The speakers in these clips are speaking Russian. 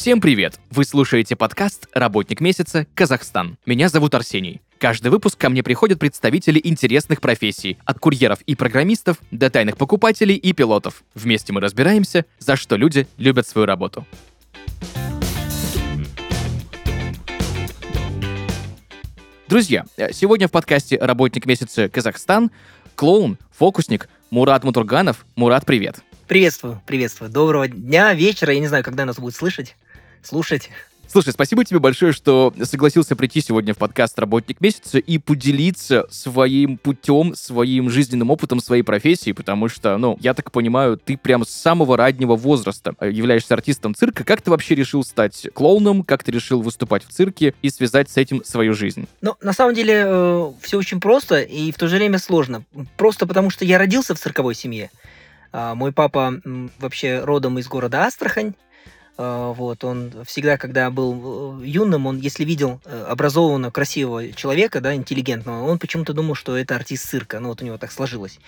Всем привет! Вы слушаете подкаст «Работник месяца. Казахстан». Меня зовут Арсений. Каждый выпуск ко мне приходят представители интересных профессий, от курьеров и программистов до тайных покупателей и пилотов. Вместе мы разбираемся, за что люди любят свою работу. Друзья, сегодня в подкасте «Работник месяца. Казахстан» клоун, фокусник Мурат Мутурганов. Мурат, привет! Приветствую, приветствую. Доброго дня, вечера. Я не знаю, когда нас будет слышать, слушать. Слушай, спасибо тебе большое, что согласился прийти сегодня в подкаст «Работник месяца» и поделиться своим путем, своим жизненным опытом, своей профессией, потому что, ну, я так понимаю, ты прям с самого раннего возраста являешься артистом цирка. Как ты вообще решил стать клоуном? Как ты решил выступать в цирке и связать с этим свою жизнь? Ну, на самом деле, э, все очень просто и в то же время сложно. Просто потому, что я родился в цирковой семье. А, мой папа вообще родом из города Астрахань. А, вот, он всегда, когда был э, юным, он, если видел э, образованного, красивого человека, да, интеллигентного, он почему-то думал, что это артист цирка. Ну, вот у него так сложилось.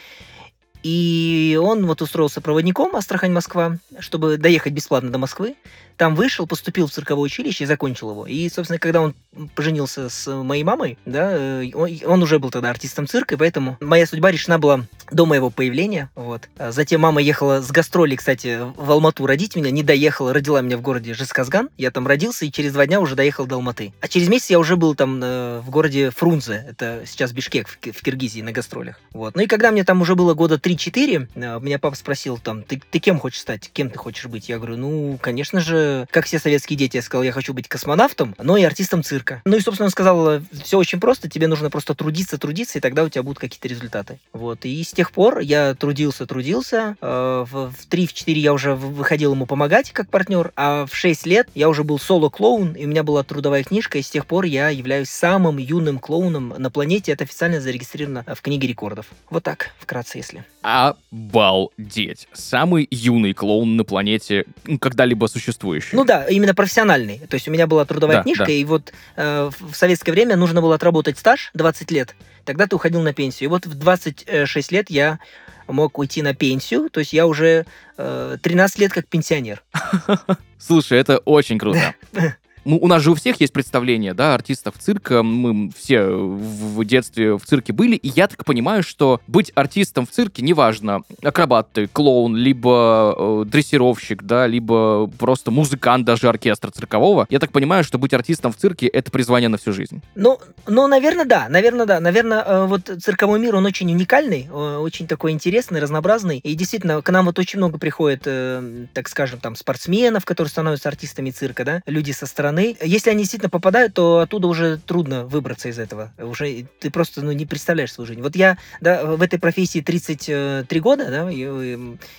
И он вот устроился проводником Астрахань-Москва, чтобы доехать бесплатно до Москвы. Там вышел, поступил в цирковое училище и закончил его. И, собственно, когда он поженился с моей мамой, да, э, он, уже был тогда артистом цирка, и поэтому моя судьба решена была до моего появления. Вот. А затем мама ехала с гастролей, кстати, в Алмату родить меня, не доехала, родила меня в городе Жесказган. Я там родился, и через два дня уже доехал до Алматы. А через месяц я уже был там э, в городе Фрунзе, это сейчас Бишкек в, в Киргизии на гастролях. Вот. Ну и когда мне там уже было года 3-4, э, меня папа спросил там, ты, ты кем хочешь стать, кем ты хочешь быть? Я говорю, ну, конечно же, как все советские дети, я сказал, я хочу быть космонавтом, но и артистом цирка. Ну и, собственно, он сказал, все очень просто, тебе нужно просто трудиться, трудиться, и тогда у тебя будут какие-то результаты. Вот. И с тех пор я трудился, трудился. Э, в 3-4 я уже выходил ему помогать как партнер, а в 6 лет я уже был соло-клоун, и у меня была трудовая книжка, и с тех пор я являюсь самым юным клоуном на планете. Это официально зарегистрировано в книге рекордов. Вот так, вкратце, если. Обалдеть. Самый юный клоун на планете, когда-либо существующий. Ну да, именно профессиональный. То есть у меня была трудовая да, книжка, да. и вот э, в советское время нужно было отработать стаж 20 лет, тогда ты уходил на пенсию. И вот в 26 лет я мог уйти на пенсию, то есть я уже э, 13 лет как пенсионер. Слушай, это очень круто. Ну, у нас же у всех есть представление, да, артистов цирка. Мы все в детстве в цирке были, и я так понимаю, что быть артистом в цирке, неважно, акробат ты, клоун, либо э, дрессировщик, да, либо просто музыкант даже оркестра циркового, я так понимаю, что быть артистом в цирке — это призвание на всю жизнь. Ну, ну, наверное, да, наверное, да. Наверное, э, вот цирковой мир, он очень уникальный, очень такой интересный, разнообразный, и действительно, к нам вот очень много приходит, э, так скажем, там, спортсменов, которые становятся артистами цирка, да, люди со стороны стороны, если они действительно попадают, то оттуда уже трудно выбраться из этого. Уже ты просто ну, не представляешь свою жизнь. Вот я да, в этой профессии 33 года, да, и,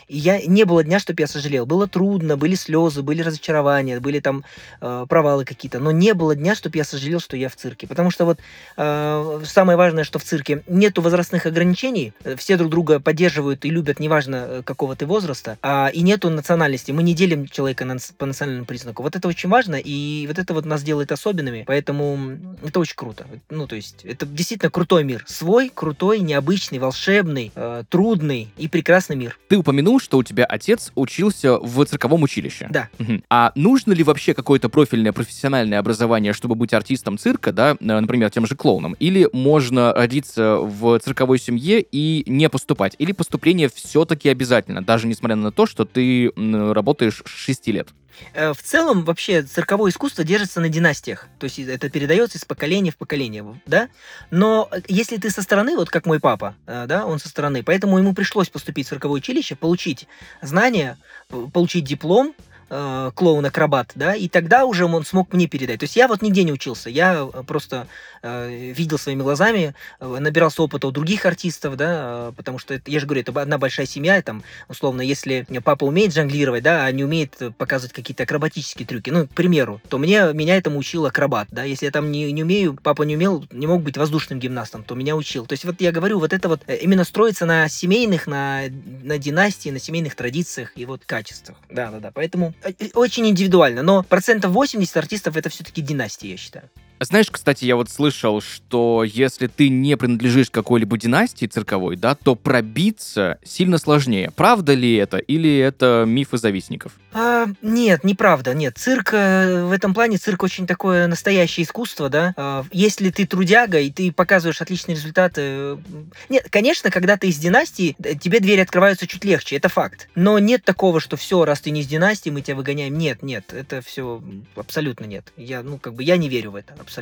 и я не было дня, чтобы я сожалел. Было трудно, были слезы, были разочарования, были там э, провалы какие-то, но не было дня, чтобы я сожалел, что я в цирке. Потому что вот э, самое важное, что в цирке нету возрастных ограничений, все друг друга поддерживают и любят, неважно э, какого ты возраста, а, и нету национальности. Мы не делим человека на, по национальному признаку. Вот это очень важно, и вот это вот нас делает особенными, поэтому это очень круто. Ну, то есть, это действительно крутой мир. Свой, крутой, необычный, волшебный, э, трудный и прекрасный мир. Ты упомянул, что у тебя отец учился в цирковом училище. Да. Угу. А нужно ли вообще какое-то профильное профессиональное образование, чтобы быть артистом цирка, да, э, например, тем же клоуном? Или можно родиться в цирковой семье и не поступать? Или поступление все-таки обязательно, даже несмотря на то, что ты работаешь 6 лет? Э, в целом, вообще, цирковое искусство держится на династиях. То есть это передается из поколения в поколение, да? Но э, если ты со стороны, вот как мой папа, э, да, он со стороны, поэтому ему пришлось поступить в цирковое училище, получить знания, получить диплом, э, клоун-акробат, да, и тогда уже он смог мне передать. То есть я вот нигде не учился, я э, просто э, видел своими глазами, э, набирался опыта у других артистов, да, э, потому что, это, я же говорю, это одна большая семья, там, условно, если папа умеет жонглировать, да, а не умеет показывать какие-то акробатические трюки, ну, к примеру, то мне, меня этому учил акробат, да, если я там не, не умею, папа не умел, не мог быть воздушным гимнастом, то меня учил. То есть вот я говорю, вот это вот э, именно строится на семейных, на, на династии, на семейных традициях и вот качествах. Да, да, да. Поэтому Э, очень индивидуально, но процентов 80 артистов это все-таки династия, я считаю. Знаешь, кстати, я вот слышал, что если ты не принадлежишь какой-либо династии цирковой, да, то пробиться сильно сложнее. Правда ли это или это мифы завистников? А, нет, неправда, нет. Цирк, э, в этом плане цирк очень такое настоящее искусство, да. А, если ты трудяга и ты показываешь отличные результаты... э, Нет, конечно, когда ты из династии, э, тебе двери открываются чуть легче, это факт. Но нет такого, что все, раз ты не из династии, мы тебя выгоняем. Нет, нет, это все абсолютно нет. Я, ну, как бы, я не верю в это, абсолютно.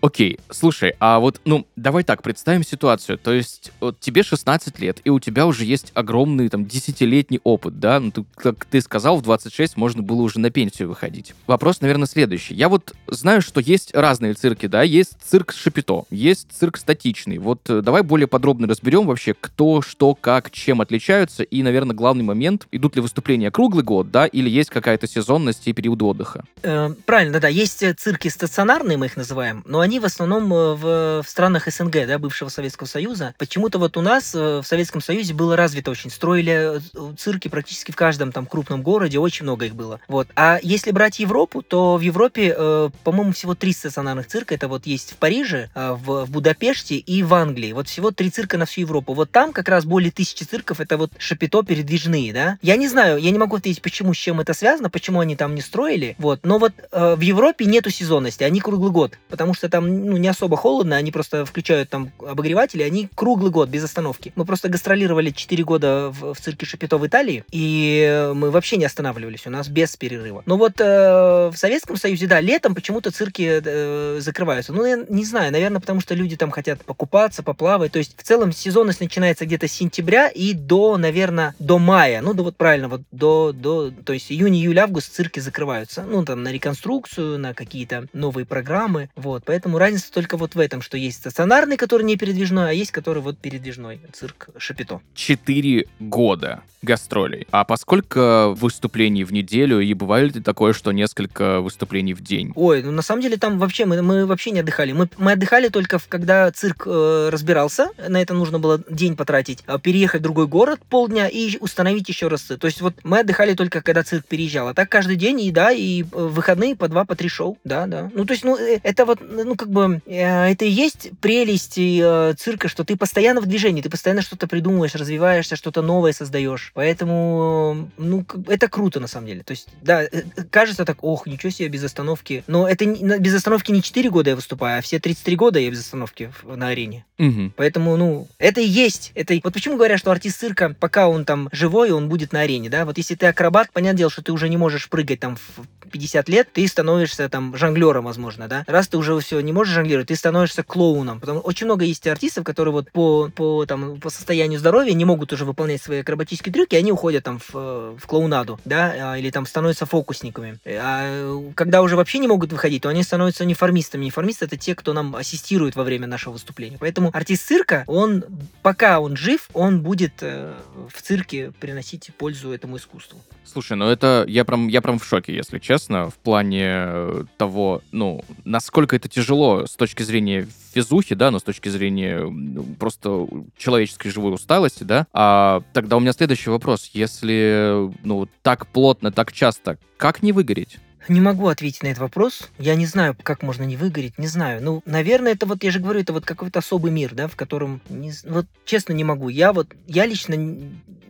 Окей, слушай, а вот, ну, давай так, представим ситуацию. То есть, вот тебе 16 лет, и у тебя уже есть огромный, там, десятилетний опыт, да? Ну, ты, как ты сказал, в 26 можно было уже на пенсию выходить. Вопрос, наверное, следующий. Я вот знаю, что есть разные цирки, да? Есть цирк Шапито, есть цирк статичный. Вот э, давай более подробно разберем вообще, кто, что, как, чем отличаются, и, наверное, главный момент, идут ли выступления круглый год, да, или есть какая-то сезонность и период отдыха. Э, правильно, да, есть э, цирки стационарные, мы их называем, но они в основном э, в, в странах СНГ, да, бывшего Советского Союза. Почему-то вот у нас э, в Советском Союзе было развито очень. Строили э, цирки практически в каждом там крупном городе, очень много их было. Вот. А если брать Европу, то в Европе, э, по-моему, всего три стационарных цирка. Это вот есть в Париже, э, в, в Будапеште и в Англии. Вот всего три цирка на всю Европу. Вот там как раз более тысячи цирков, это вот шапито передвижные, да. Я не знаю, я не могу ответить, почему, с чем это связано, почему они там не строили, вот. Но вот э, в Европе нету сезонности, они круглый год, потому что там, ну, не особо холодно, они просто включают там обогреватели, они круглый год, без остановки. Мы просто гастролировали 4 года в, в цирке Шапито в Италии, и мы вообще не останавливались, у нас без перерыва. Но вот э, в Советском Союзе, да, летом почему-то цирки э, закрываются. Ну, я не знаю, наверное, потому что люди там хотят покупаться, поплавать. То есть, в целом, сезонность начинается где-то с сентября и до, наверное, до мая. Ну, да вот правильно, вот до, до то есть июнь, июль, август цирки закрываются. Ну, там, на реконструкцию, на какие-то новые программы. Вот, поэтому разница только вот в этом, что есть стационарный, который не передвижной, а есть который вот передвижной цирк Шапито. Четыре года гастролей. А поскольку выступлений в неделю, и бывает ли такое, что несколько выступлений в день? Ой, ну на самом деле там вообще мы, мы вообще не отдыхали. Мы, мы отдыхали только в- когда цирк э, разбирался. На это нужно было день потратить, а переехать в другой город полдня и установить еще раз. То есть вот мы отдыхали только когда цирк переезжал. А так каждый день и да, и э, в выходные по два, по три шоу. Да, да. Ну то есть, ну э, это вот, ну как бы, э, это и есть прелесть э, цирка, что ты постоянно в движении, ты постоянно что-то придумываешь, развиваешься, что-то новое создаешь. Поэтому, ну, это круто на самом деле. То есть, да, э, кажется так, ох, ничего себе, без остановки. Но это без остановки не 4 года я выступаю, а все 33 года я без остановки на арене. Мгм. Поэтому, ну, это и есть. Это... Вот почему говорят, что артист цирка, пока он там живой, он будет на арене, да? Вот если ты акробат, понятное дело, что ты уже не можешь прыгать там в 50 лет, ты становишься там жонглером, возможно, да? Раз ты уже все не можешь жонглировать, ты становишься клоуном. Потому очень много есть артистов, которые вот по, по, там, по состоянию здоровья не могут уже выполнять свои акробатические трюки, они уходят там в, э, в клоунаду, да, а, или там становятся фокусниками. А э, когда уже вообще не могут выходить, то они становятся неформистами. Неформисты это те, кто нам ассистирует во время нашего выступления. Поэтому артист цирка, он, пока он жив, он будет э, в цирке приносить пользу этому искусству. Слушай, ну это я прям, я прям в шоке, если честно, в плане э, того, ну, насколько это тяжело с точки зрения физухи, да, но с точки зрения просто человеческой живой усталости, да. А тогда у меня следующий вопрос. Если, ну, так плотно, так часто, как не выгореть? Не могу ответить на этот вопрос. Я не знаю, как можно не выгореть, не знаю. Ну, наверное, это вот, я же говорю, это вот какой-то особый мир, да, в котором, не вот честно не могу. Я вот, я лично,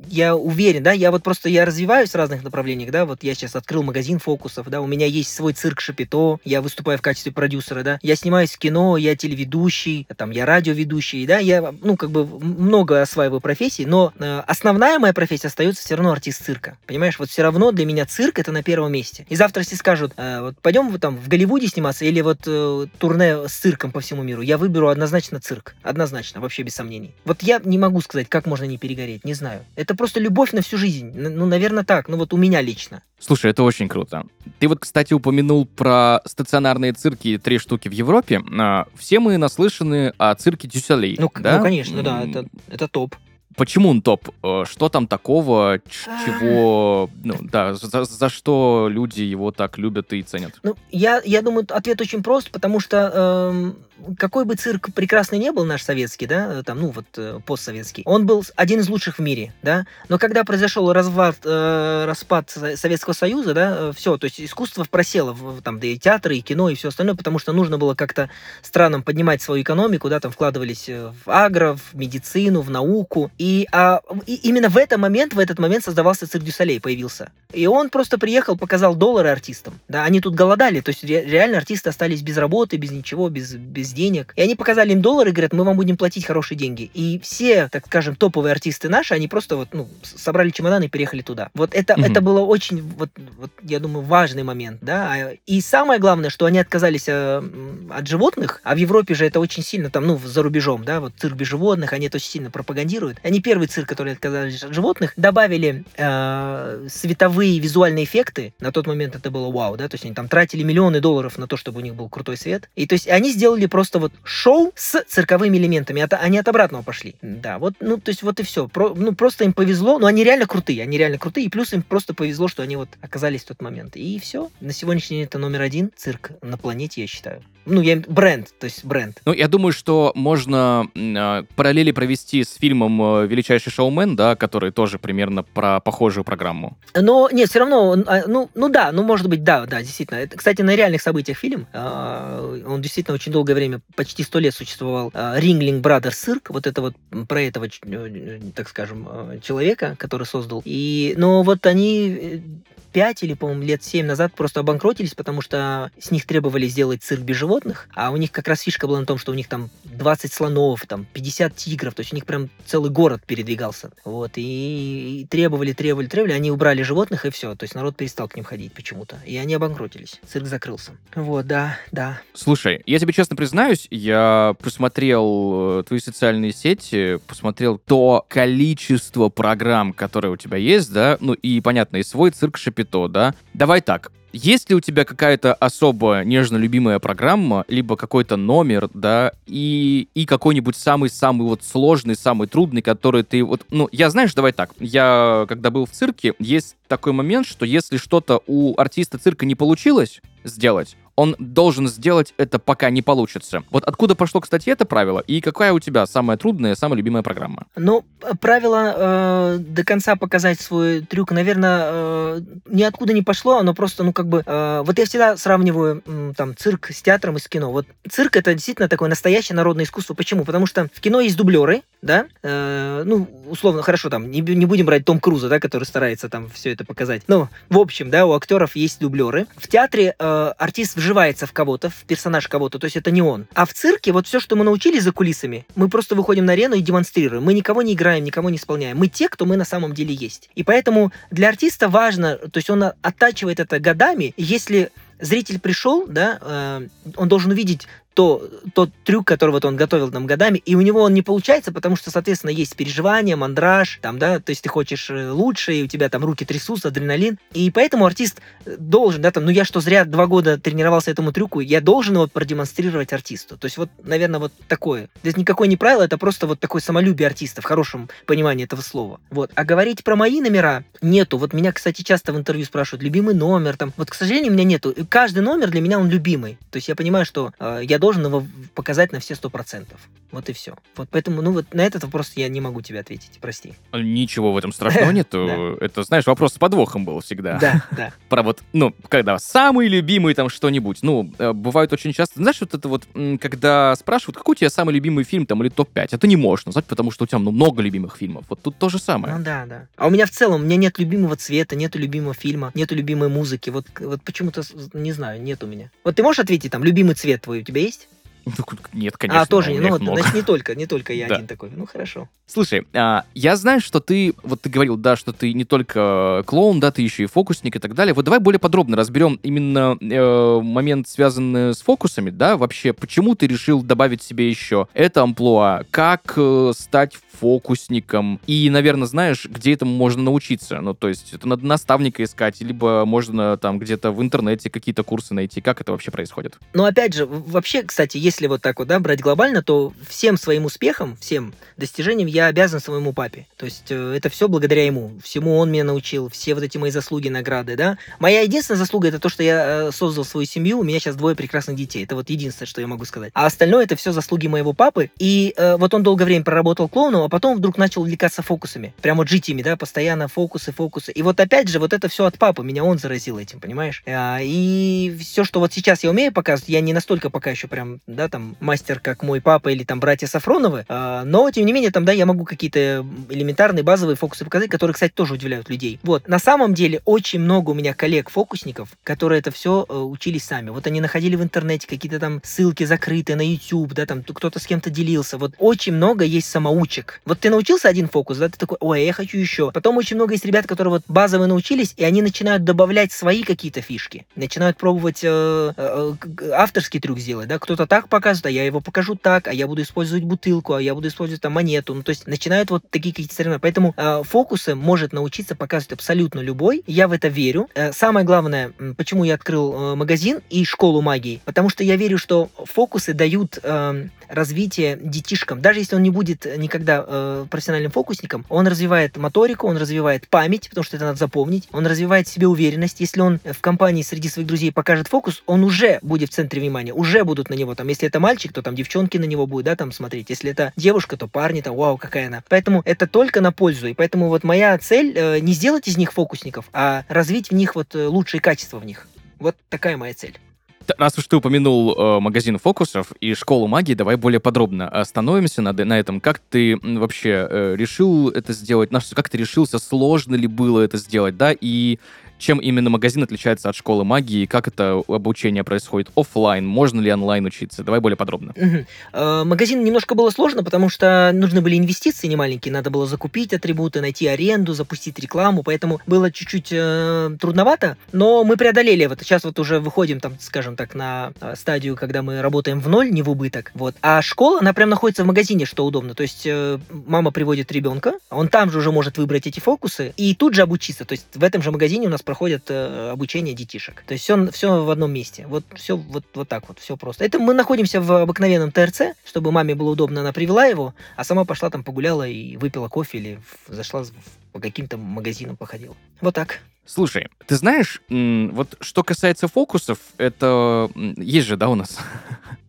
я уверен, да, я вот просто, я развиваюсь в разных направлениях, да, вот я сейчас открыл магазин фокусов, да, у меня есть свой цирк Шапито, я выступаю в качестве продюсера, да, я снимаюсь в кино, я телеведущий, там, я радиоведущий, да, я, ну, как бы много осваиваю профессий, но э, основная моя профессия остается все равно артист цирка, понимаешь, вот все равно для меня цирк это на первом месте. И завтра, если скажут, э, вот пойдем там в Голливуде сниматься или вот э, турне с цирком по всему миру, я выберу однозначно цирк, однозначно, вообще без сомнений. Вот я не могу сказать, как можно не перегореть, не знаю. Это просто любовь на всю жизнь, ну, наверное, так, ну вот у меня лично. Слушай, это очень круто. Ты вот, кстати, упомянул про стационарные цирки, три штуки в Европе. А, Все мы наслышаны о цирке Дюсалей, Ну, да? ну конечно, да, это, это топ. Почему он топ? Э, что там такого, чего, ну, да, за, за что люди его так любят и ценят? Ну, я, я думаю, ответ очень прост, потому что эм, какой бы цирк прекрасный не был наш советский, да, там, ну, вот, э, постсоветский, он был один из лучших в мире, да, но когда произошел развод, э, распад Советского Союза, да, э, все, то есть искусство просело, в, там, да и театры, и кино, и все остальное, потому что нужно было как-то странам поднимать свою экономику, да, там вкладывались э, в агро, в медицину, в науку, и, а, и именно в этот момент, в этот момент создавался цирк Дюсалей, появился. И он просто приехал, показал доллары артистам, да, они тут голодали, то есть ре, реально артисты остались без работы, без ничего, без, без без денег. И они показали им доллары и говорят, мы вам будем платить хорошие деньги. И все, так скажем, топовые артисты наши, они просто вот, ну, собрали чемоданы и переехали туда. Вот это, mm-hmm. это было очень, вот, вот, я думаю, важный момент, да. И самое главное, что они отказались э, от животных, а в Европе же это очень сильно, там, ну, за рубежом, да, вот цирк без животных, они это очень сильно пропагандируют. Они первый цирк, который отказались от животных, добавили э, световые визуальные эффекты. На тот момент это было вау, да, то есть они там тратили миллионы долларов на то, чтобы у них был крутой свет. И то есть они сделали просто вот шоу с цирковыми элементами. Это, они от обратного пошли. Да, вот, ну, то есть вот и все. Про, ну, просто им повезло. Ну, они реально крутые, они реально крутые. И плюс им просто повезло, что они вот оказались в тот момент. И все. На сегодняшний день это номер один цирк на планете, я считаю. Ну, я бренд, то есть бренд. Ну, я думаю, что можно э, параллели провести с фильмом э, «Величайший шоумен», да, который тоже примерно про похожую программу. Но, нет, все равно, а, ну, ну да, ну, может быть, да, да, действительно. Это, кстати, на реальных событиях фильм. Э, он действительно очень долгое время, почти сто лет существовал. Ringlink Brothers Цирк, вот это вот про этого, э, так скажем, э, человека, который создал. И, но вот они э, 5 или, по-моему, лет 7 назад просто обанкротились, потому что с них требовали сделать цирк без животных, а у них как раз фишка была на том, что у них там 20 слонов, там 50 тигров, то есть у них прям целый город передвигался. Вот, и, и требовали, требовали, требовали, они убрали животных и все, то есть народ перестал к ним ходить почему-то, и они обанкротились, цирк закрылся. Вот, да, да. Слушай, я тебе честно признаюсь, я посмотрел э, твои социальные сети, посмотрел то количество программ, которые у тебя есть, да, ну и, понятно, и свой цирк Шапито то, да? Давай так, есть ли у тебя какая-то особо нежно любимая программа, либо какой-то номер, да, и, и какой-нибудь самый-самый вот сложный, самый трудный, который ты вот... Ну, я, знаешь, давай так, я, когда был в цирке, есть такой момент, что если что-то у артиста цирка не получилось сделать, он должен сделать это, пока не получится. Вот откуда пошло, кстати, это правило, и какая у тебя самая трудная, самая любимая программа? Ну, правило э, до конца показать свой трюк, наверное, э, ниоткуда не пошло, оно просто, ну, как бы... Э, вот я всегда сравниваю э, там цирк с театром и с кино. Вот цирк — это действительно такое настоящее народное искусство. Почему? Потому что в кино есть дублеры, да, э, ну, условно, хорошо, там, не, не будем брать Том Круза, да, который старается там все это показать. Ну, в общем, да, у актеров есть дублеры. В театре э, артист вживается в кого-то, в персонаж кого-то, то есть это не он. А в цирке вот все, что мы научились за кулисами, мы просто выходим на арену и демонстрируем. Мы никого не играем, никого не исполняем. Мы те, кто мы на самом деле есть. И поэтому для артиста важно, то есть он оттачивает это годами, если зритель пришел, да, э, он должен увидеть то, тот трюк, который вот он готовил там годами, и у него он не получается, потому что, соответственно, есть переживания, мандраж, там, да, то есть ты хочешь э, лучше, и у тебя там руки трясутся, адреналин, и поэтому артист должен, да, там, ну я что, зря два года тренировался этому трюку, я должен его продемонстрировать артисту. То есть вот, наверное, вот такое. Здесь никакое не правило, это просто вот такое самолюбие артиста в хорошем понимании этого слова. Вот. А говорить про мои номера нету. Вот меня, кстати, часто в интервью спрашивают, любимый номер, там, вот, к сожалению, у меня нету. Каждый номер для меня он любимый. То есть я понимаю, что э, я должен его показать на все сто процентов. Вот и все. Вот поэтому, ну вот на этот вопрос я не могу тебе ответить, прости. Ничего в этом страшного нету. Это, знаешь, вопрос с подвохом был всегда. Да, да. Про вот, ну, когда самый любимый там что-нибудь. Ну, э, бывает очень часто, знаешь, вот это вот, когда спрашивают, какой у тебя самый любимый фильм там или топ-5, это не можешь назвать, потому что у тебя ну, много любимых фильмов. Вот тут то же самое. Ну да, да. А у меня в целом, у меня нет любимого цвета, нету любимого фильма, нету любимой музыки. Вот, вот почему-то, не знаю, нет у меня. Вот ты можешь ответить, там, любимый цвет твой у тебя есть? Ну, нет, конечно. А, тоже, ну, много. значит, не только, не только я один такой. Ну, хорошо. Слушай, а, я знаю, что ты, вот ты говорил, да, что ты не только клоун, да, ты еще и фокусник и так далее. Вот давай более подробно разберем именно э, момент, связанный с фокусами, да, вообще, почему ты решил добавить себе еще это амплуа, как э, стать фокусником, и, наверное, знаешь, где этому можно научиться, ну, то есть это надо наставника искать, либо можно там где-то в интернете какие-то курсы найти, как это вообще происходит? Ну, опять же, вообще, кстати, если если вот так вот, да, брать глобально, то всем своим успехом, всем достижениям я обязан своему папе. То есть э, это все благодаря ему. Всему он меня научил, все вот эти мои заслуги, награды, да. Моя единственная заслуга это то, что я э, создал свою семью, у меня сейчас двое прекрасных детей. Это вот единственное, что я могу сказать. А остальное это все заслуги моего папы. И э, вот он долгое время проработал клоуном, а потом вдруг начал увлекаться фокусами. Прямо вот жить ими, да, постоянно фокусы, фокусы. И вот опять же, вот это все от папы, меня он заразил этим, понимаешь? А, и все, что вот сейчас я умею показывать, я не настолько пока еще прям, да, там, мастер, как мой папа или там братья Сафроновы, а, но, тем не менее, там, да, я могу какие-то элементарные базовые фокусы показать, которые, кстати, тоже удивляют людей. Вот, на самом деле, очень много у меня коллег-фокусников, которые это все э, учились сами. Вот они находили в интернете какие-то там ссылки закрытые на YouTube, да, там кто-то с кем-то делился. Вот очень много есть самоучек. Вот ты научился один фокус, да, ты такой, ой, я хочу еще. Потом очень много есть ребят, которые вот базовые научились, и они начинают добавлять свои какие-то фишки. Начинают пробовать э, э, авторский трюк сделать, да, кто-то так показывает, а я его покажу так, а я буду использовать бутылку, а я буду использовать там монету. Ну, то есть начинают вот такие какие-то соревнования. Поэтому э, фокусы может научиться показывать абсолютно любой. Я в это верю. Э, самое главное, почему я открыл э, магазин и школу магии, потому что я верю, что фокусы дают э, развитие детишкам. Даже если он не будет никогда э, профессиональным фокусником, он развивает моторику, он развивает память, потому что это надо запомнить, он развивает себе уверенность. Если он в компании среди своих друзей покажет фокус, он уже будет в центре внимания, уже будут на него там. Если это мальчик, то там девчонки на него будут, да, там смотреть. Если это девушка, то парни там, вау, какая она. Поэтому это только на пользу. И поэтому вот моя цель э, не сделать из них фокусников, а развить в них вот э, лучшие качества в них. Вот такая моя цель. Раз уж ты упомянул э, магазин фокусов и школу магии, давай более подробно остановимся на, на этом. Как ты вообще э, решил это сделать? На что, как ты решился? Сложно ли было это сделать, да? И чем именно магазин отличается от школы магии, как это обучение происходит офлайн, можно ли онлайн учиться? Давай более подробно. Угу. Магазин немножко было сложно, потому что нужны были инвестиции немаленькие, надо было закупить атрибуты, найти аренду, запустить рекламу, поэтому было чуть-чуть э, трудновато, но мы преодолели это. Сейчас вот уже выходим, там, скажем так, на э, стадию, когда мы работаем в ноль, не в убыток. Вот. А школа, она прям находится в магазине, что удобно. То есть э, мама приводит ребенка, он там же уже может выбрать эти фокусы и тут же обучиться. То есть в этом же магазине у нас проходят э, обучение детишек. То есть все, все в одном месте. Вот все вот, вот так вот, все просто. Это мы находимся в обыкновенном ТРЦ, чтобы маме было удобно, она привела его, а сама пошла там погуляла и выпила кофе или зашла по каким-то магазинам походила. Вот так. Слушай, ты знаешь, вот что касается фокусов, это есть же, да, у нас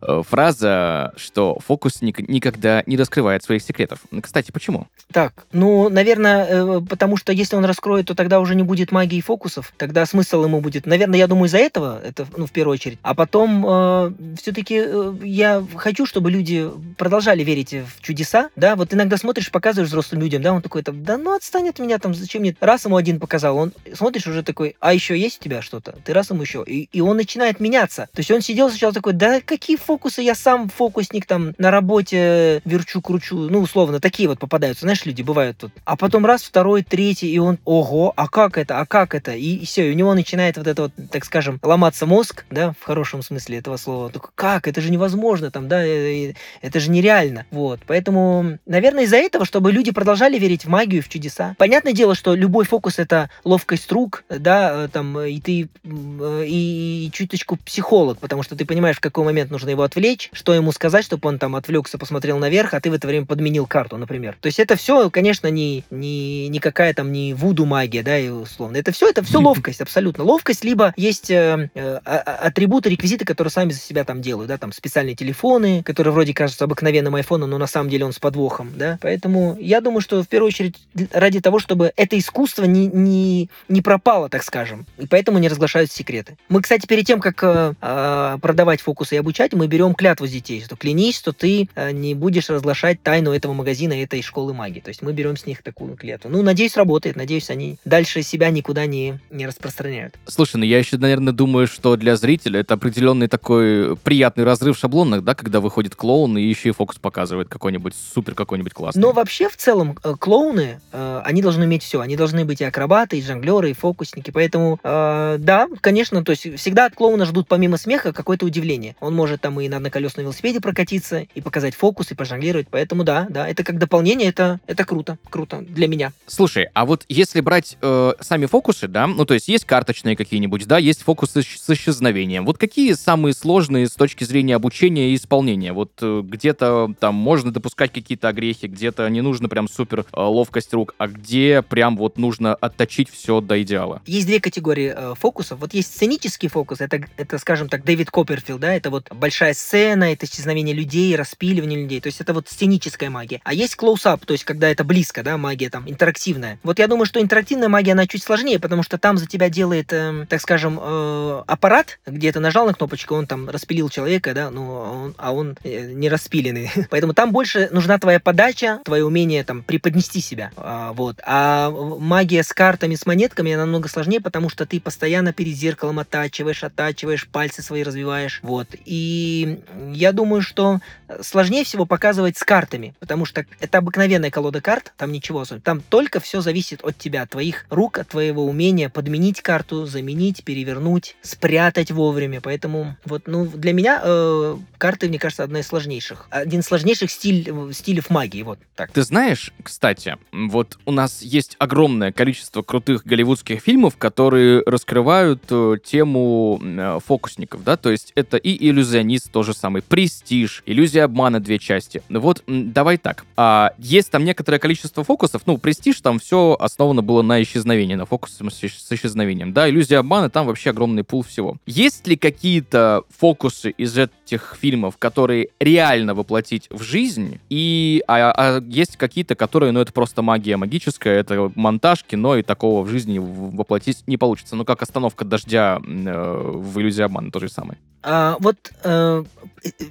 фраза, что фокусник никогда не раскрывает своих секретов. Кстати, почему? Так, ну, наверное, э, потому что если он раскроет, то тогда уже не будет магии фокусов. Тогда смысл ему будет. Наверное, я думаю, из-за этого, это, ну, в первую очередь. А потом э, все-таки э, я хочу, чтобы люди продолжали верить в чудеса, да. Вот иногда смотришь, показываешь взрослым людям, да, он такой, там, да ну отстань от меня, там, зачем мне? Раз ему один показал, он смотришь уже такой, а еще есть у тебя что-то? Ты раз ему еще. И, и он начинает меняться. То есть он сидел сначала такой, да какие фокусы, я сам фокусник там на работе верчу, кручу, ну, условно, такие вот попадаются, знаешь, люди бывают тут. А потом раз, второй, третий, и он, ого, а как это, а как это? И, и все, и у него начинает вот это вот, так скажем, ломаться мозг, да, в хорошем смысле этого слова. Только как? Это же невозможно, там, да, э, э, это же нереально. Вот, поэтому, наверное, из-за этого, чтобы люди продолжали верить в магию, в чудеса. Понятное дело, что любой фокус — это ловкость рук, да, э, там, э, и ты э, и, и чуточку психолог, потому что ты понимаешь, в какой момент нужно его отвлечь, что ему сказать, чтобы он там отвлекся, посмотрел наверх, а ты в это время подменил карту, например. То есть это все, конечно, не, не, не какая там не вуду магия, да, и условно. Это все, это все ловкость, абсолютно. Ловкость, либо есть э, э, атрибуты, реквизиты, которые сами за себя там делают, да, там специальные телефоны, которые вроде кажутся обыкновенным айфоном, но на самом деле он с подвохом, да. Поэтому я думаю, что в первую очередь ради того, чтобы это искусство не, не, не пропало так скажем, и поэтому не разглашают секреты. Мы, кстати, перед тем, как э, а, продавать фокусы и обучать, мы берем клятву с детей, что клянись, что ты э, не будешь разглашать тайну этого магазина, этой школы магии. То есть мы берем с них такую клятву. Ну, надеюсь, работает, надеюсь, они дальше себя никуда не, не распространяют. Слушай, ну я еще, наверное, думаю, что для зрителя это определенный такой приятный разрыв шаблонных, да, когда выходит клоун и еще и фокус показывает какой-нибудь супер какой-нибудь классный. Но вообще, в целом, э, клоуны, э, они должны иметь все. Они должны быть и акробаты, и жонглеры, и фокус фокусники. Поэтому, э, да, конечно, то есть всегда от клоуна ждут помимо смеха какое-то удивление. Он может там и на одноколесном велосипеде прокатиться, и показать фокус, и пожонглировать. Поэтому да, да, это как дополнение, это, это круто, круто для меня. Слушай, а вот если брать э, сами фокусы, да, ну то есть есть карточные какие-нибудь, да, есть фокусы с исчезновением. Вот какие самые сложные с точки зрения обучения и исполнения? Вот э, где-то там можно допускать какие-то огрехи, где-то не нужно прям супер э, ловкость рук, а где прям вот нужно отточить все до идеала? Есть две категории э, фокусов. Вот есть сценический фокус, это, это, скажем так, Дэвид Копперфилд, да, это вот большая сцена, это исчезновение людей, распиливание людей, то есть это вот сценическая магия. А есть close-up, то есть когда это близко, да, магия там интерактивная. Вот я думаю, что интерактивная магия, она чуть сложнее, потому что там за тебя делает, э, так скажем, э, аппарат, где ты нажал на кнопочку, он там распилил человека, да, ну, он, а он э, не распиленный. Поэтому там больше нужна твоя подача, твое умение там преподнести себя. А, вот. А магия с картами, с монетками, она намного сложнее, потому что ты постоянно перед зеркалом оттачиваешь, оттачиваешь, пальцы свои развиваешь. Вот. И я думаю, что сложнее всего показывать с картами, потому что это обыкновенная колода карт, там ничего особенного. Там только все зависит от тебя, от твоих рук, от твоего умения подменить карту, заменить, перевернуть, спрятать вовремя. Поэтому вот, ну, для меня э, карты, мне кажется, одна из сложнейших. Один из сложнейших стиль, стилей магии, вот так. Ты знаешь, кстати, вот у нас есть огромное количество крутых голливудских фильмов, которые раскрывают э, тему э, фокусников, да, то есть это и иллюзионист, тоже самый, престиж, иллюзия обмана, две части. Вот давай так, а, есть там некоторое количество фокусов, ну, престиж, там все основано было на исчезновении, на фокусе с исчезновением, да, иллюзия обмана, там вообще огромный пул всего. Есть ли какие-то фокусы из этих фильмов, которые реально воплотить в жизнь, и а, а есть какие-то, которые, ну, это просто магия магическая, это монтаж, кино, и такого в жизни воплотить не получится. Ну, как остановка дождя э, в иллюзии обмана, то же самое. А, вот э,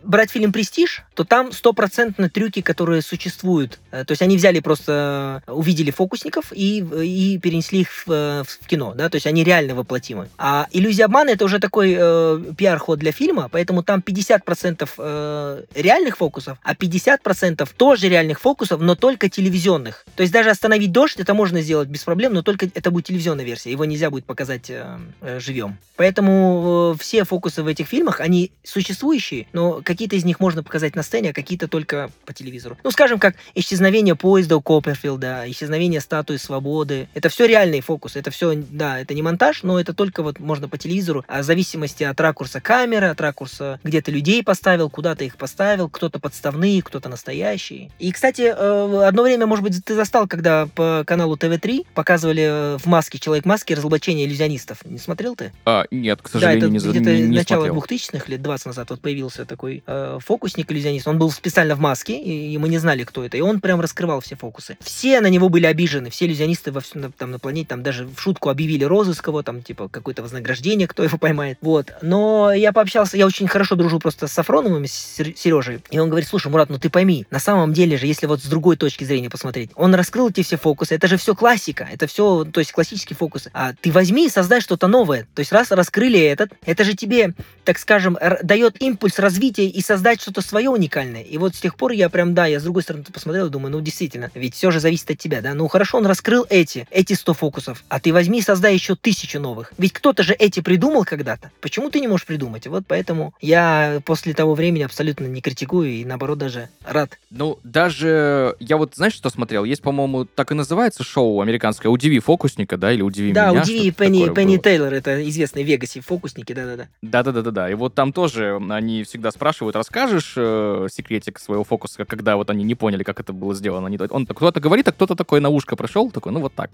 брать фильм «Престиж», то там стопроцентно трюки, которые существуют. Э, то есть они взяли просто, увидели фокусников и, и перенесли их в, в кино, да, то есть они реально воплотимы. А «Иллюзия обмана» — это уже такой э, пиар-ход для фильма, поэтому там 50% э, реальных фокусов, а 50% тоже реальных фокусов, но только телевизионных. То есть даже остановить дождь это можно сделать без проблем, но только это будет телевизионная версия, его нельзя будет показать э, э, живем. Поэтому э, все фокусы в этих фильмах, они существующие, но какие-то из них можно показать на сцене, а какие-то только по телевизору. Ну, скажем, как исчезновение поезда у Копперфилда, исчезновение статуи свободы. Это все реальные фокусы. Это все, да, это не монтаж, но это только вот можно по телевизору. А в зависимости от ракурса камеры, от ракурса, где ты людей поставил, куда ты их поставил, кто-то подставные, кто-то настоящие. И, кстати, э, одно время, может быть, ты застал, когда по каналу ТВ-3 показывали э, в маске, человек маски, разоблачение иллюзионистов. Не смотрел ты? А, нет, к сожалению, да, это не, где-то не, не начало смотрел. 2000-х, лет 20 назад, вот появился такой э, фокусник-иллюзионист. Он был специально в маске, и, и мы не знали, кто это. И он прям раскрывал все фокусы. Все на него были обижены, все иллюзионисты во всем, там, на планете, там даже в шутку объявили розыск его, там, типа, какое-то вознаграждение, кто его поймает. Вот. Но я пообщался, я очень хорошо дружу просто с Сафроновым, с Сережей, и он говорит, слушай, Мурат, ну ты пойми, на самом деле же, если вот с другой точки зрения посмотреть, он раскрыл эти все фокусы, это же все классика, это все, то есть классические фокусы. А ты возьми и создай что-то новое. То есть раз раскрыли этот, это же тебе, так скажем, дает импульс развития и создать что-то свое уникальное. И вот с тех пор я прям, да, я с другой стороны посмотрел и думаю, ну действительно, ведь все же зависит от тебя, да. Ну хорошо, он раскрыл эти, эти 100 фокусов, а ты возьми и создай еще тысячу новых. Ведь кто-то же эти придумал когда-то. Почему ты не можешь придумать? Вот поэтому я после того времени абсолютно не критикую и наоборот даже рад. Ну, даже я вот, знаешь, что смотрел? Есть, по-моему, так и называется шоу американское «Удиви фокусника», да, или «Удиви да, меня». «Удиви» Пенни, Пенни Тейлор, это известные в Вегасе фокусники, да-да-да. Да-да-да-да. И вот там тоже они всегда спрашивают, расскажешь э, секретик своего фокуса, когда вот они не поняли, как это было сделано. Они, он кто-то говорит, а кто-то такой на ушко прошел, такой, ну вот так.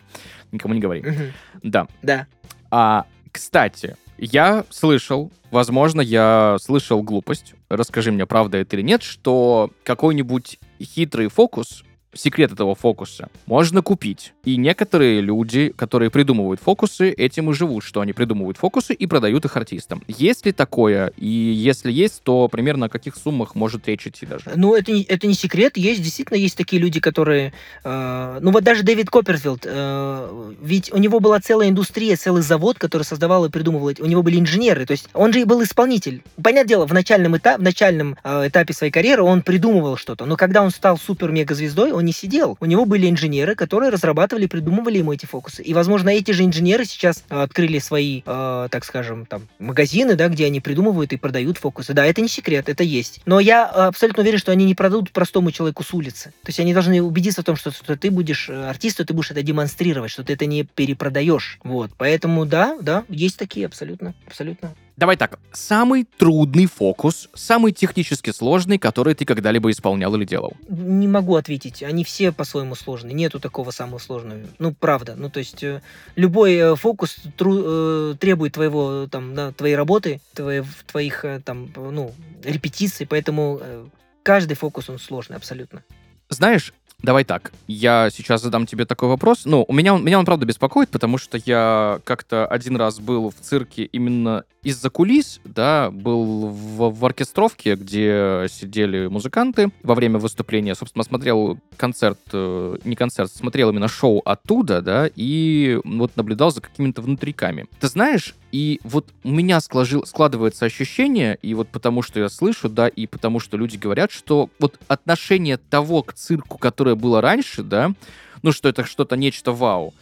Никому не говори. Мгм. Да. Да. А, кстати, я слышал, возможно, я слышал глупость, расскажи мне, правда это или нет, что какой-нибудь хитрый фокус секрет этого фокуса можно купить. И некоторые люди, которые придумывают фокусы, этим и живут, что они придумывают фокусы и продают их артистам. Есть ли такое? И если есть, то примерно о каких суммах может речь идти даже? Ну, это это не секрет. Есть, действительно, есть такие люди, которые... э, ну, вот даже Дэвид Копперфилд, э, ведь у него была целая индустрия, целый завод, который создавал и придумывал. У него были инженеры, то есть он же и был исполнитель. Понятное дело, в начальном, этапе, в начальном э, этапе своей карьеры он придумывал что-то, но когда он стал супер-мега-звездой, у не сидел. У него были инженеры, которые разрабатывали, придумывали ему эти фокусы. И, возможно, эти же инженеры сейчас э, открыли свои, э, так скажем, там, магазины, да, где они придумывают и продают фокусы. Да, это не секрет, это есть. Но я абсолютно уверен, что они не продадут простому человеку с улицы. То есть они должны убедиться в том, что, что ты будешь э, артистом, ты будешь это демонстрировать, что ты это не перепродаешь. Вот. Поэтому да, да, есть такие абсолютно, абсолютно. Давай так, самый трудный фокус, самый технически сложный, который ты когда-либо исполнял или делал? Не могу ответить, они все по-своему сложные, нету такого самого сложного. Ну, правда, ну, то есть э, любой э, фокус тру- э, требует твоего, там, да, твоей работы, твоей, твоих, там, ну, репетиций, поэтому каждый фокус, он сложный абсолютно. Знаешь, Давай так, я сейчас задам тебе такой вопрос. Ну, у меня он, меня он правда беспокоит, потому что я как-то один раз был в цирке именно из-за кулис, да, был в, в оркестровке, где сидели музыканты во время выступления. Собственно, смотрел концерт, э, не концерт, смотрел именно шоу оттуда, да, и вот наблюдал за какими-то внутриками. Ты знаешь, и вот у меня сложил, складывается ощущение, и вот потому что я слышу, да, и потому что люди говорят, что вот отношение того к цирку, которое было раньше, да, ну что это что-то нечто вау,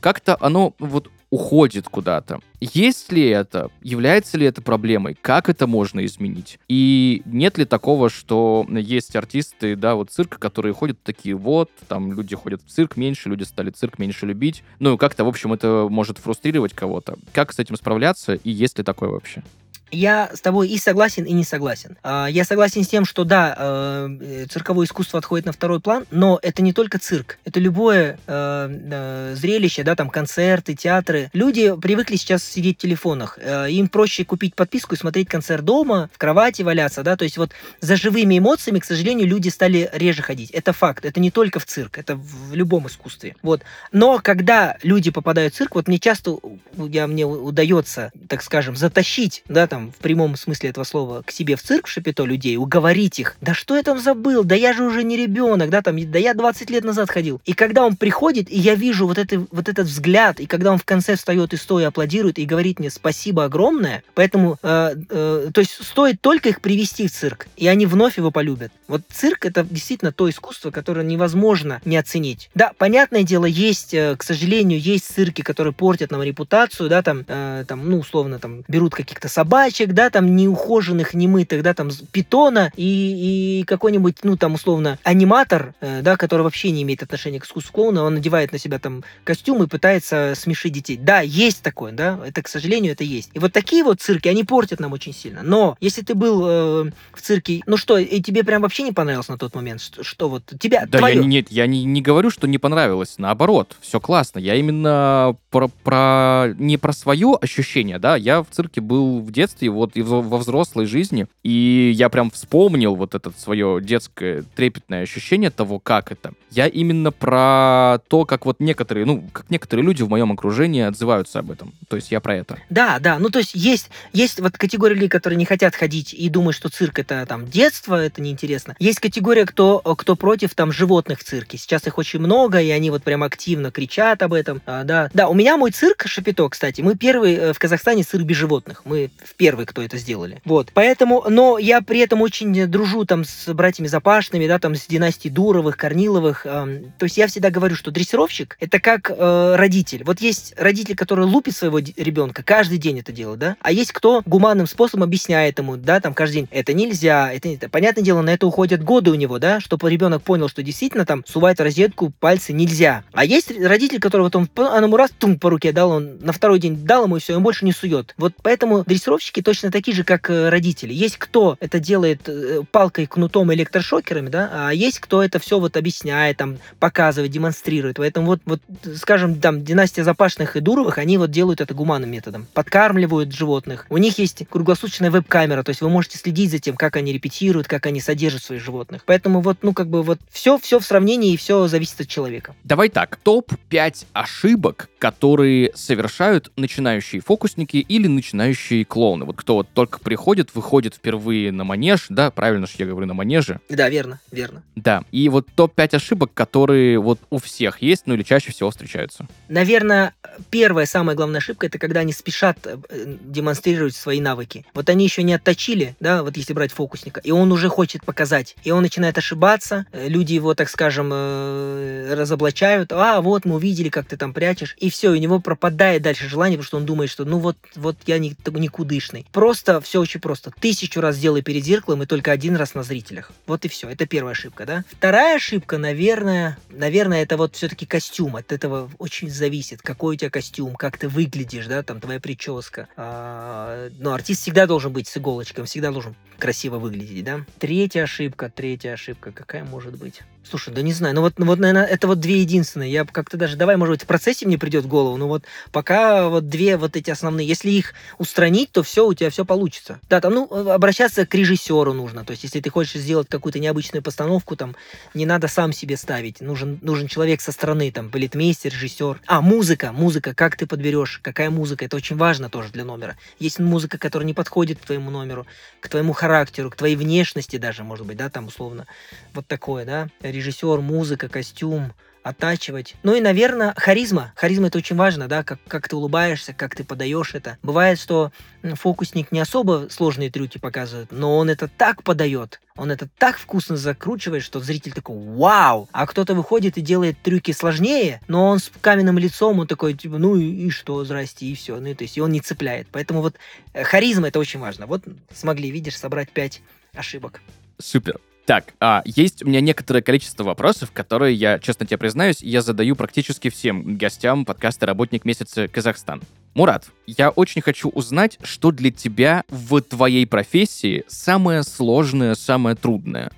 как-то оно вот уходит куда-то. Есть ли это? Является ли это проблемой? Как это можно изменить? И нет ли такого, что есть артисты, да, вот цирка, которые ходят такие, вот, там люди ходят в цирк меньше, люди стали цирк меньше любить. Ну, как-то, в общем, это может фрустрировать кого-то. Как с этим справляться и есть ли такое вообще? Я с тобой и согласен, и не согласен. А, я согласен с тем, что да, э, цирковое искусство отходит на второй план, но это не только цирк, это любое э, э, зрелище, да, там концерты, театры. Люди привыкли сейчас сидеть в телефонах, им проще купить подписку и смотреть концерт дома, в кровати валяться, да, то есть вот за живыми эмоциями, к сожалению, люди стали реже ходить. Это факт, это не только в цирк, это в любом искусстве. Вот. Но когда люди попадают в цирк, вот мне часто, я, мне удается, так скажем, затащить, да, там, там, в прямом смысле этого слова, к себе в цирк в Шапито людей, уговорить их. Да что я там забыл? Да я же уже не ребенок, да, там, да я 20 лет назад ходил. И когда он приходит, и я вижу вот, это, вот этот взгляд, и когда он в конце встает и стоя аплодирует и говорит мне спасибо огромное, поэтому, э, э, то есть стоит только их привести в цирк, и они вновь его полюбят. Вот цирк это действительно то искусство, которое невозможно не оценить. Да, понятное дело, есть, э, к сожалению, есть цирки, которые портят нам репутацию, да, там, э, там, ну, условно, там, берут каких-то собак, собачек, да, там неухоженных, немытых, да, там питона и, и какой-нибудь, ну, там, условно, аниматор, э, да, который вообще не имеет отношения к искусству клоуна, он надевает на себя там костюм и пытается смешить детей. Да, есть такое, да, это, к сожалению, это есть. И вот такие вот цирки, они портят нам очень сильно. Но если ты был э, в цирке, ну что, и тебе прям вообще не понравилось на тот момент, что, что вот тебя, Да, твое... я, нет, я не, не говорю, что не понравилось, наоборот, все классно. Я именно про, про не про свое ощущение, да, я в цирке был в детстве, детстве, вот и во взрослой жизни. И я прям вспомнил вот это свое детское трепетное ощущение того, как это. Я именно про то, как вот некоторые, ну, как некоторые люди в моем окружении отзываются об этом. То есть я про это. Да, да, ну то есть есть, есть вот категория людей, которые не хотят ходить и думают, что цирк это там детство, это неинтересно. Есть категория, кто, кто против там животных в цирке. Сейчас их очень много, и они вот прям активно кричат об этом. А, да, да, у меня мой цирк Шапито, кстати, мы первый э, в Казахстане цирк без животных. Мы в первый, кто это сделали. Вот. Поэтому, но я при этом очень дружу там с братьями Запашными, да, там с династией Дуровых, Корниловых. Э, то есть я всегда говорю, что дрессировщик это как э, родитель. Вот есть родитель, который лупит своего ребенка, каждый день это делает, да, а есть кто гуманным способом объясняет ему, да, там каждый день, это нельзя, это, это понятное дело, на это уходят годы у него, да, чтобы ребенок понял, что действительно там сувать розетку пальцы нельзя. А есть родитель, который вот он, он ему раз тум по руке дал, он на второй день дал ему и все, он больше не сует. Вот поэтому дрессировщики точно точно такие же, как э, родители. Есть кто это делает э, палкой, кнутом, электрошокерами, да, а есть кто это все вот объясняет, там, показывает, демонстрирует. Поэтому вот, вот скажем, там, династия Запашных и Дуровых, они вот делают это гуманным методом. Подкармливают животных. У них есть круглосуточная веб-камера, то есть вы можете следить за тем, как они репетируют, как они содержат своих животных. Поэтому вот, ну, как бы вот все, все в сравнении и все зависит от человека. Давай так, топ-5 ошибок, которые совершают начинающие фокусники или начинающие клоуны. Вот кто вот только приходит, выходит впервые на манеж, да, правильно же я говорю, на манеже. Да, верно, верно. Да, и вот топ-5 ошибок, которые вот у всех есть, ну или чаще всего встречаются. Наверное, первая самая главная ошибка это когда они спешат э, демонстрировать свои навыки. Вот они еще не отточили, да, вот если брать фокусника, и он уже хочет показать, и он начинает ошибаться, э, люди его, так скажем, э, разоблачают, а вот мы увидели, как ты там прячешь, и все, у него пропадает дальше желание, потому что он думает, что ну вот, вот я не, никудышный. Просто все очень просто. Тысячу раз сделай перед зеркалом и только один раз на зрителях. Вот и все. Это первая ошибка, да. Вторая ошибка, наверное, наверное, это вот все-таки костюм. От этого очень зависит, какой у тебя костюм, как ты выглядишь, да, там твоя прическа. А, но артист всегда должен быть с иголочкой, всегда должен красиво выглядеть, да. Третья ошибка, третья ошибка, какая может быть? Слушай, да не знаю, ну вот, ну вот, наверное, это вот две единственные. Я как-то даже, давай, может быть, в процессе мне придет в голову, но вот пока вот две вот эти основные. Если их устранить, то все, у тебя все получится. Да, там, ну, обращаться к режиссеру нужно. То есть, если ты хочешь сделать какую-то необычную постановку, там, не надо сам себе ставить. Нужен, нужен человек со стороны, там, балетмейстер, режиссер. А, музыка, музыка, как ты подберешь, какая музыка, это очень важно тоже для номера. Есть музыка, которая не подходит к твоему номеру, к твоему характеру, к твоей внешности даже, может быть, да, там, условно. Вот такое, да режиссер, музыка, костюм, оттачивать. Ну и, наверное, харизма. Харизма это очень важно, да, как, как ты улыбаешься, как ты подаешь это. Бывает, что фокусник не особо сложные трюки показывает, но он это так подает, он это так вкусно закручивает, что зритель такой «Вау!» А кто-то выходит и делает трюки сложнее, но он с каменным лицом, он такой, типа, ну и, и что, здрасте, и все. Ну, то есть, и он не цепляет. Поэтому вот э, харизма это очень важно. Вот смогли, видишь, собрать пять ошибок. Супер. Так, а, есть у меня некоторое количество вопросов, которые я, честно тебе признаюсь, я задаю практически всем гостям подкаста «Работник месяца Казахстан». Мурат, я очень хочу узнать, что для тебя в твоей профессии самое сложное, самое трудное.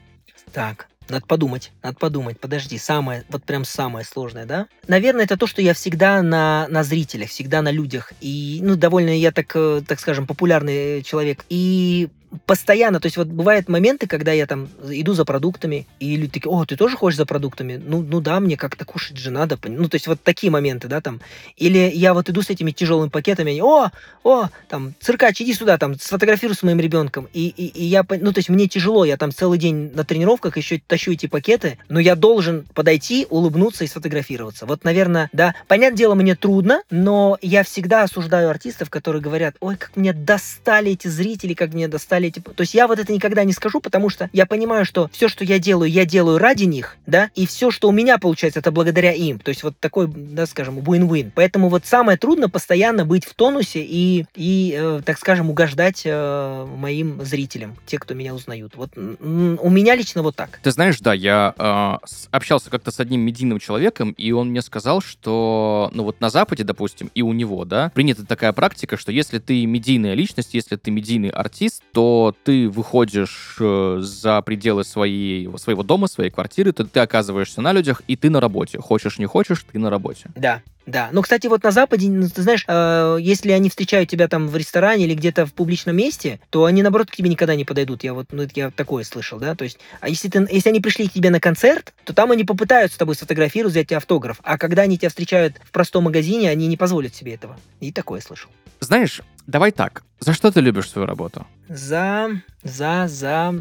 Так, надо подумать, надо подумать. Подожди, самое, вот прям самое сложное, да? Наверное, это то, что я всегда на, на зрителях, всегда на людях. И, ну, довольно я так, э, так скажем, популярный человек. И постоянно, то есть вот бывают моменты, когда я там иду за продуктами, и люди такие, о, ты тоже хочешь за продуктами? Ну, ну да, мне как-то кушать же надо. Ну, то есть вот такие моменты, да, там. Или я вот иду с этими тяжелыми пакетами, они, о, о, там, циркач, иди сюда, там, сфотографируй с моим ребенком. И, и, и я, ну, то есть мне тяжело, я там целый день на тренировках еще тащу эти пакеты, но я должен подойти, улыбнуться и сфотографироваться. Вот, наверное, да, понятное дело, мне трудно, но я всегда осуждаю артистов, которые говорят, ой, как мне достали эти зрители, как мне достали далее. Типа, то есть я вот это никогда не скажу, потому что я понимаю, что все, что я делаю, я делаю ради них, да, и все, что у меня получается, это благодаря им. То есть вот такой, да, скажем, win-win. Поэтому вот самое трудно постоянно быть в тонусе и, и э, так скажем, угождать э, моим зрителям, те, кто меня узнают. Вот у меня лично вот так. Ты знаешь, да, я э, общался как-то с одним медийным человеком, и он мне сказал, что, ну вот на Западе, допустим, и у него, да, принята такая практика, что если ты медийная личность, если ты медийный артист, то ты выходишь э, за пределы своей, своего дома, своей квартиры, то ты оказываешься на людях, и ты на работе. Хочешь, не хочешь, ты на работе. Да, да. Ну, кстати, вот на Западе, ну, ты знаешь, э, если они встречают тебя там в ресторане или где-то в публичном месте, то они, наоборот, к тебе никогда не подойдут. Я вот, ну, я такое слышал, да. То есть, а если, ты, если они пришли к тебе на концерт, то там они попытаются с тобой сфотографировать, взять автограф. А когда они тебя встречают в простом магазине, они не позволят себе этого. И такое слышал. Знаешь, давай так. За что ты любишь свою работу? За, за, за...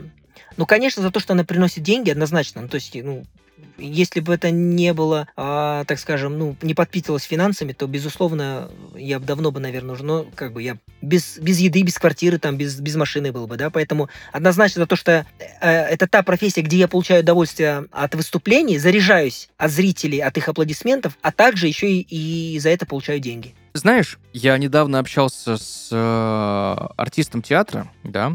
Ну, конечно, за то, что она приносит деньги, однозначно. Ну, то есть, ну, если бы это не было, а, так скажем, ну, не подпитывалось финансами, то, безусловно, я бы давно бы, наверное, уже, ну, как бы я без, без еды, без квартиры, там, без, без машины был бы, да, поэтому однозначно за то, что э, это та профессия, где я получаю удовольствие от выступлений, заряжаюсь от зрителей, от их аплодисментов, а также еще и, и за это получаю деньги. Знаешь, я недавно общался с э, артистом театра, да,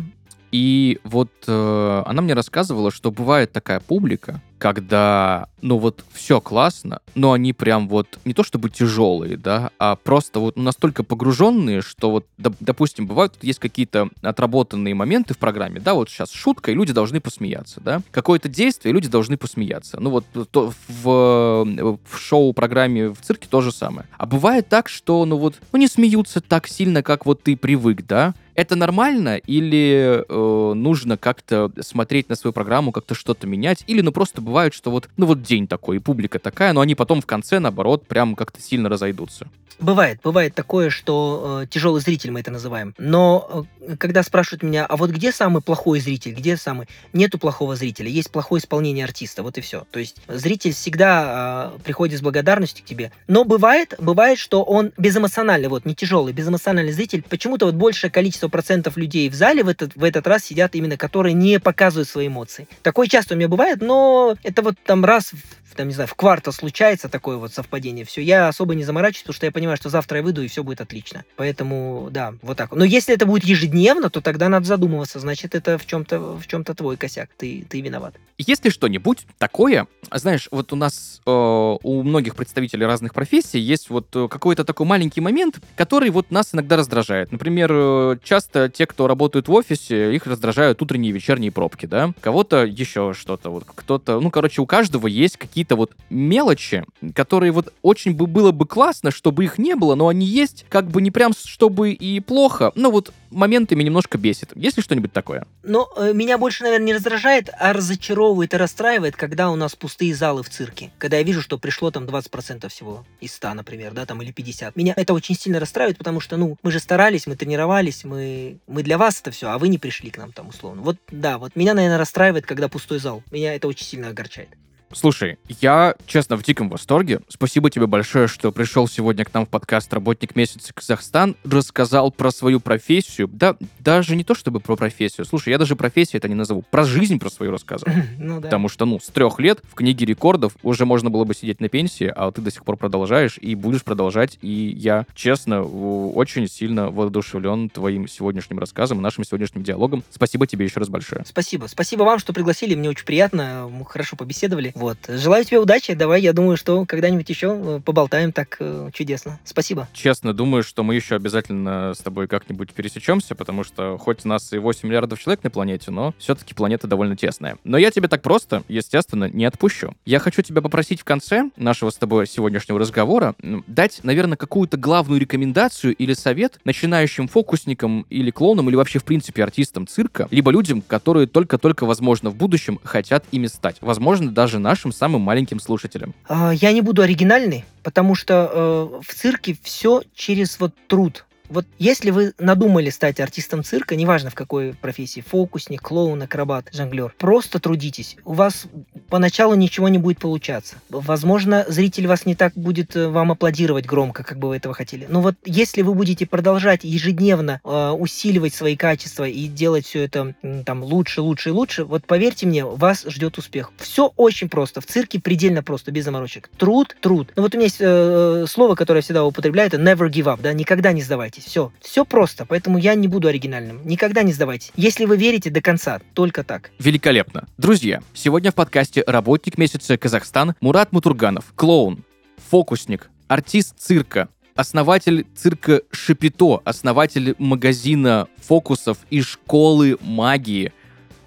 и вот э, она мне рассказывала, что бывает такая публика, когда, ну вот, все классно, но они прям вот не то чтобы тяжелые, да, а просто вот настолько погруженные, что вот, допустим, бывают, есть какие-то отработанные моменты в программе, да, вот сейчас шутка, и люди должны посмеяться, да, какое-то действие, и люди должны посмеяться. Ну вот то, в, в шоу-программе в цирке то же самое. А бывает так, что, ну вот, ну не смеются так сильно, как вот ты привык, да, это нормально или э, нужно как-то смотреть на свою программу, как-то что-то менять, или ну просто бывает, что вот, ну вот день такой, и публика такая, но они потом в конце, наоборот, прям как-то сильно разойдутся. Бывает, бывает такое, что э, тяжелый зритель мы это называем. Но э, когда спрашивают меня, а вот где самый плохой зритель, где самый... Нету плохого зрителя, есть плохое исполнение артиста, вот и все. То есть зритель всегда э, приходит с благодарностью к тебе. Но бывает, бывает, что он безэмоциональный, вот, не тяжелый, безэмоциональный зритель. Почему-то вот большее количество процентов людей в зале в этот, в этот раз сидят именно, которые не показывают свои эмоции. Такое часто у меня бывает, но это вот там раз там, не знаю, в квартал случается такое вот совпадение, все, я особо не заморачиваюсь, потому что я понимаю, что завтра я выйду, и все будет отлично. Поэтому, да, вот так. Но если это будет ежедневно, то тогда надо задумываться, значит, это в чем-то в чем-то твой косяк, ты, ты виноват. Если что-нибудь такое, знаешь, вот у нас, э, у многих представителей разных профессий есть вот э, какой-то такой маленький момент, который вот нас иногда раздражает. Например, э, часто те, кто работают в офисе, их раздражают утренние и вечерние пробки, да? Кого-то еще что-то, вот кто-то, ну, короче, у каждого есть какие какие-то вот мелочи, которые вот очень бы было бы классно, чтобы их не было, но они есть, как бы не прям чтобы и плохо, но вот моментами немножко бесит. Есть ли что-нибудь такое? Но э, меня больше, наверное, не раздражает, а разочаровывает и расстраивает, когда у нас пустые залы в цирке. Когда я вижу, что пришло там 20% всего из 100, например, да, там, или 50. Меня это очень сильно расстраивает, потому что, ну, мы же старались, мы тренировались, мы, мы для вас это все, а вы не пришли к нам там, условно. Вот, да, вот меня, наверное, расстраивает, когда пустой зал. Меня это очень сильно огорчает. Слушай, я, честно, в диком восторге. Спасибо тебе большое, что пришел сегодня к нам в подкаст «Работник месяца Казахстан», рассказал про свою профессию. Да, даже не то чтобы про профессию. Слушай, я даже профессию это не назову. Про жизнь про свою рассказывал. Ну да. Потому что, ну, с трех лет в книге рекордов уже можно было бы сидеть на пенсии, а ты до сих пор продолжаешь и будешь продолжать. И я, честно, очень сильно воодушевлен твоим сегодняшним рассказом, нашим сегодняшним диалогом. Спасибо тебе еще раз большое. Спасибо. Спасибо вам, что пригласили. Мне очень приятно. Мы хорошо побеседовали. Вот. Желаю тебе удачи. Давай, я думаю, что когда-нибудь еще э, поболтаем так э, чудесно. Спасибо. Честно, думаю, что мы еще обязательно с тобой как-нибудь пересечемся, потому что хоть у нас и 8 миллиардов человек на планете, но все-таки планета довольно тесная. Но я тебя так просто, естественно, не отпущу. Я хочу тебя попросить в конце нашего с тобой сегодняшнего разговора дать, наверное, какую-то главную рекомендацию или совет начинающим фокусникам или клоунам, или вообще, в принципе, артистам цирка, либо людям, которые только-только, возможно, в будущем хотят ими стать. Возможно, даже нашим самым маленьким слушателям? А, я не буду оригинальный, потому что э, в цирке все через вот труд. Вот если вы надумали стать артистом цирка, неважно в какой профессии, фокусник, клоун, акробат, жонглер, просто трудитесь. У вас поначалу ничего не будет получаться. Возможно, зритель вас не так будет э, вам аплодировать громко, как бы вы этого хотели. Но вот если вы будете продолжать ежедневно э, усиливать свои качества и делать все это э, там лучше, лучше и лучше, вот поверьте мне, вас ждет успех. Все очень просто. В цирке предельно просто, без заморочек. Труд, труд. Ну вот у меня есть э, слово, которое я всегда употребляю, это never give up, да, никогда не сдавайтесь сдавайтесь. Все. Все просто. Поэтому я не буду оригинальным. Никогда не сдавайтесь. Если вы верите до конца, только так. Великолепно. Друзья, сегодня в подкасте «Работник месяца Казахстан» Мурат Мутурганов, клоун, фокусник, артист цирка, основатель цирка Шапито, основатель магазина фокусов и школы магии.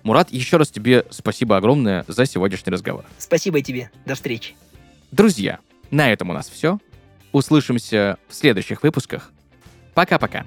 Мурат, еще раз тебе спасибо огромное за сегодняшний разговор. Спасибо тебе. До встречи. Друзья, на этом у нас все. Услышимся в следующих выпусках. Пока-пока.